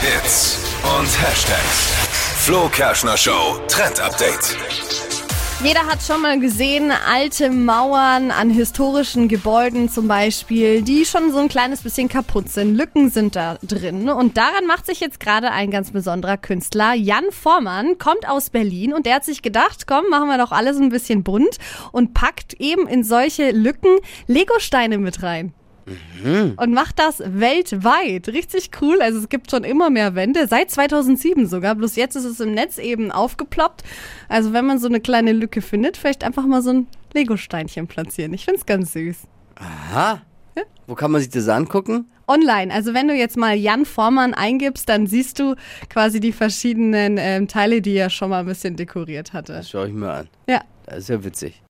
Hits und Hashtags. Flo Kerschner Show Trend Update. Jeder hat schon mal gesehen, alte Mauern an historischen Gebäuden zum Beispiel, die schon so ein kleines bisschen kaputt sind. Lücken sind da drin. Und daran macht sich jetzt gerade ein ganz besonderer Künstler. Jan Vormann kommt aus Berlin und der hat sich gedacht, komm, machen wir doch alles ein bisschen bunt und packt eben in solche Lücken Legosteine mit rein. Und macht das weltweit. Richtig cool. Also es gibt schon immer mehr Wände. Seit 2007 sogar. Bloß jetzt ist es im Netz eben aufgeploppt. Also wenn man so eine kleine Lücke findet, vielleicht einfach mal so ein Lego-Steinchen platzieren. Ich find's ganz süß. Aha. Wo kann man sich das angucken? Online. Also wenn du jetzt mal Jan Vormann eingibst, dann siehst du quasi die verschiedenen ähm, Teile, die er schon mal ein bisschen dekoriert hatte. Das schaue ich mir an. Ja. Das ist ja witzig.